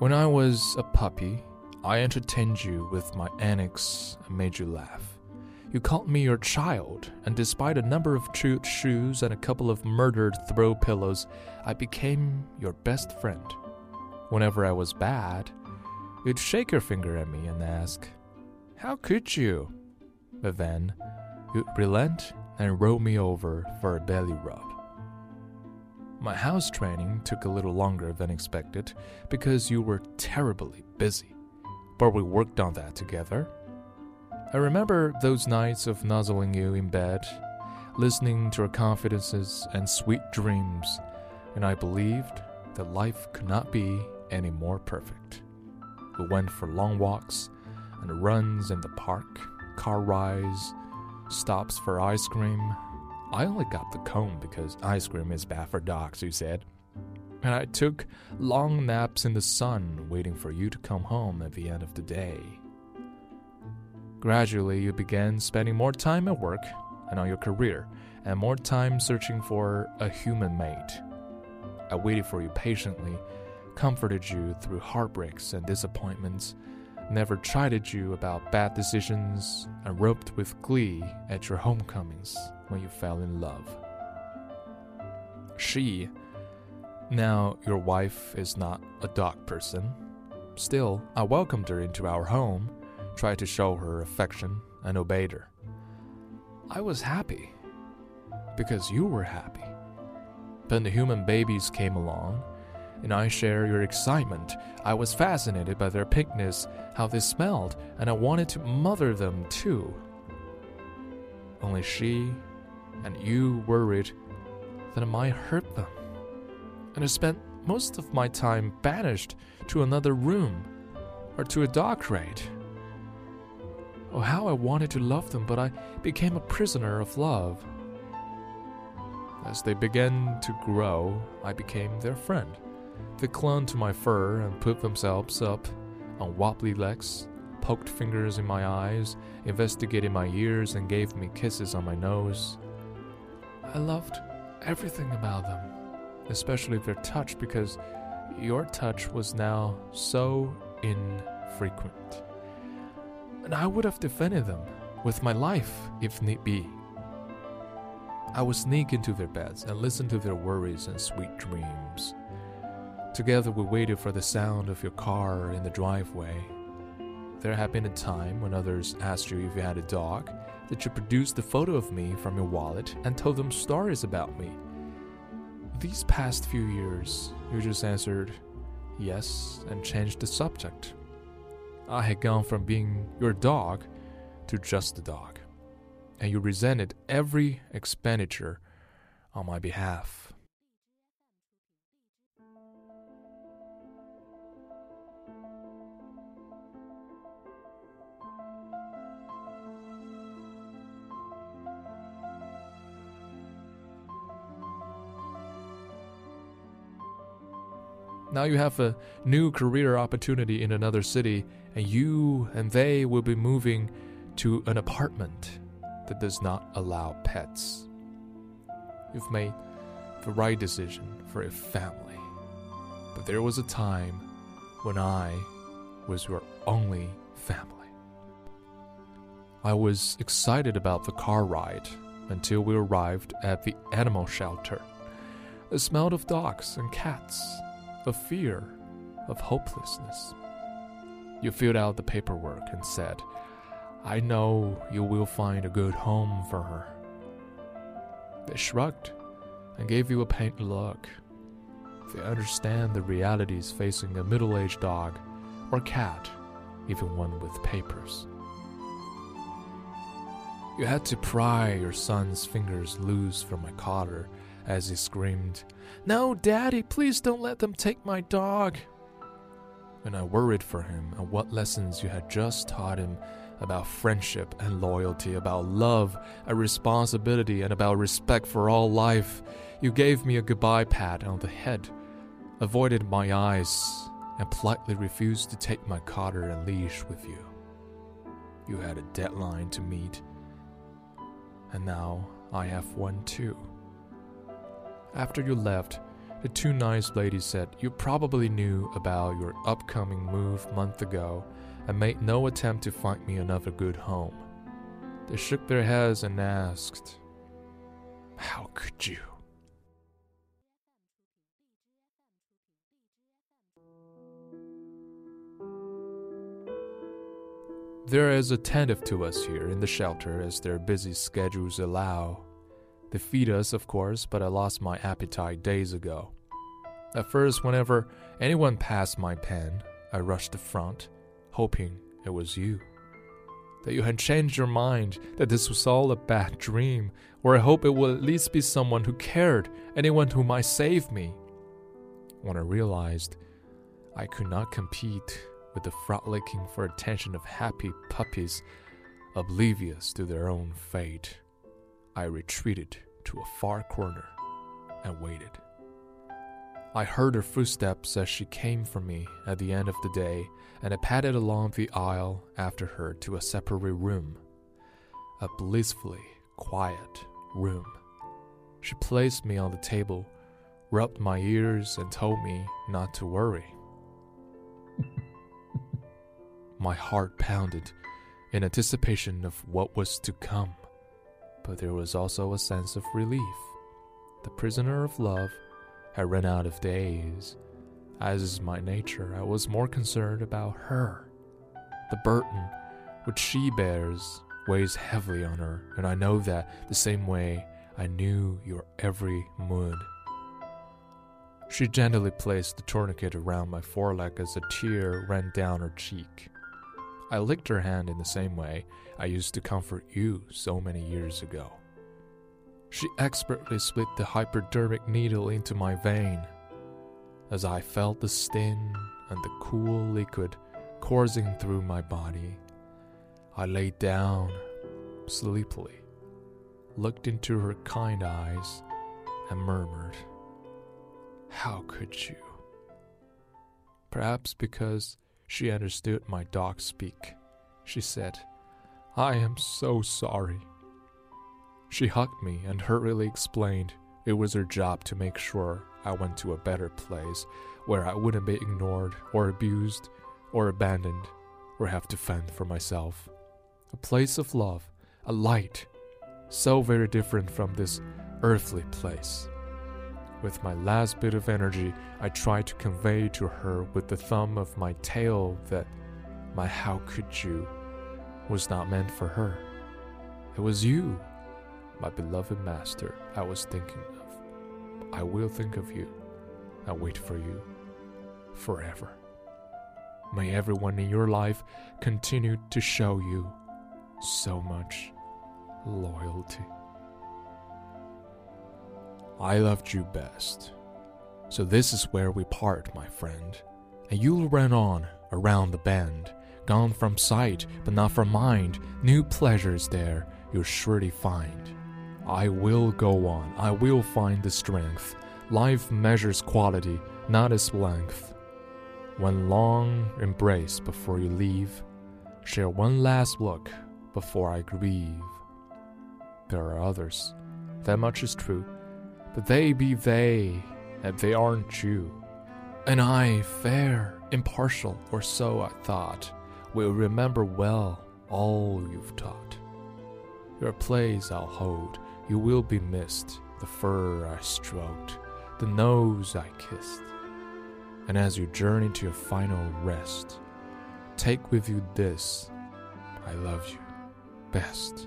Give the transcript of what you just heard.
When I was a puppy, I entertained you with my antics and made you laugh. You called me your child, and despite a number of chewed shoes and a couple of murdered throw pillows, I became your best friend. Whenever I was bad, you'd shake your finger at me and ask, How could you? But then, you'd relent and roll me over for a belly rub. My house training took a little longer than expected because you were terribly busy, but we worked on that together. I remember those nights of nuzzling you in bed, listening to your confidences and sweet dreams, and I believed that life could not be any more perfect. We went for long walks and runs in the park, car rides, stops for ice cream, I only got the cone because ice cream is bad for dogs, you said. And I took long naps in the sun, waiting for you to come home at the end of the day. Gradually, you began spending more time at work and on your career, and more time searching for a human mate. I waited for you patiently, comforted you through heartbreaks and disappointments, never chided you about bad decisions, and roped with glee at your homecomings when you fell in love. She, now your wife, is not a dog person. Still, I welcomed her into our home, tried to show her affection, and obeyed her. I was happy because you were happy. Then the human babies came along, and I share your excitement. I was fascinated by their pinkness, how they smelled, and I wanted to mother them too. Only she and you worried that I might hurt them. And I spent most of my time banished to another room or to a dark crate. Oh, how I wanted to love them, but I became a prisoner of love. As they began to grow, I became their friend. They clung to my fur and put themselves up on wobbly legs, poked fingers in my eyes, investigated my ears, and gave me kisses on my nose. I loved everything about them, especially their touch, because your touch was now so infrequent. And I would have defended them with my life if need be. I would sneak into their beds and listen to their worries and sweet dreams. Together, we waited for the sound of your car in the driveway. There had been a time when others asked you if you had a dog, that you produced the photo of me from your wallet and told them stories about me. These past few years, you just answered yes and changed the subject. I had gone from being your dog to just a dog, and you resented every expenditure on my behalf. Now you have a new career opportunity in another city, and you and they will be moving to an apartment that does not allow pets. You've made the right decision for a family. But there was a time when I was your only family. I was excited about the car ride until we arrived at the animal shelter. It smelled of dogs and cats of fear, of hopelessness. You filled out the paperwork and said, I know you will find a good home for her. They shrugged and gave you a pained look. They understand the realities facing a middle aged dog or cat, even one with papers. You had to pry your son's fingers loose from my collar as he screamed, No, Daddy, please don't let them take my dog. And I worried for him and what lessons you had just taught him about friendship and loyalty, about love and responsibility, and about respect for all life. You gave me a goodbye pat on the head, avoided my eyes, and politely refused to take my collar and leash with you. You had a deadline to meet, and now I have one too. After you left, The two nice ladies said you probably knew about your upcoming move month ago and made no attempt to find me another good home. They shook their heads and asked, How could you? They're as attentive to us here in the shelter as their busy schedules allow. They feed us, of course, but I lost my appetite days ago. At first, whenever anyone passed my pen, I rushed to front, hoping it was you. That you had changed your mind, that this was all a bad dream, or I hope it will at least be someone who cared, anyone who might save me. When I realized I could not compete with the frolicking for attention of happy puppies oblivious to their own fate. I retreated to a far corner and waited. I heard her footsteps as she came for me at the end of the day, and I padded along the aisle after her to a separate room. A blissfully quiet room. She placed me on the table, rubbed my ears, and told me not to worry. My heart pounded in anticipation of what was to come, but there was also a sense of relief. The prisoner of love had run out of days. As is my nature, I was more concerned about her. The burden which she bears weighs heavily on her, and I know that the same way I knew your every mood. She gently placed the tourniquet around my foreleg as a tear ran down her cheek. I licked her hand in the same way I used to comfort you so many years ago. She expertly split the hypodermic needle into my vein. As I felt the sting and the cool liquid coursing through my body, I lay down sleepily, looked into her kind eyes, and murmured, How could you? Perhaps because she understood my dog speak. She said, I am so sorry. She hugged me and hurriedly explained it was her job to make sure I went to a better place where I wouldn't be ignored or abused or abandoned or have to fend for myself. A place of love, a light, so very different from this earthly place. With my last bit of energy, I tried to convey to her with the thumb of my tail that my how could you was not meant for her. It was you, my beloved master, I was thinking of. I will think of you and wait for you forever. May everyone in your life continue to show you so much loyalty. I loved you best. So this is where we part, my friend. And you'll run on around the bend, gone from sight but not from mind. New pleasures there you'll surely find. I will go on, I will find the strength. Life measures quality, not its length. One long embrace before you leave, share one last look before I grieve. There are others, that much is true but they be they, and they aren't you. And I, fair, impartial, or so I thought, will remember well all you've taught. Your place I'll hold, you will be missed, the fur I stroked, the nose I kissed. And as you journey to your final rest, take with you this I love you best.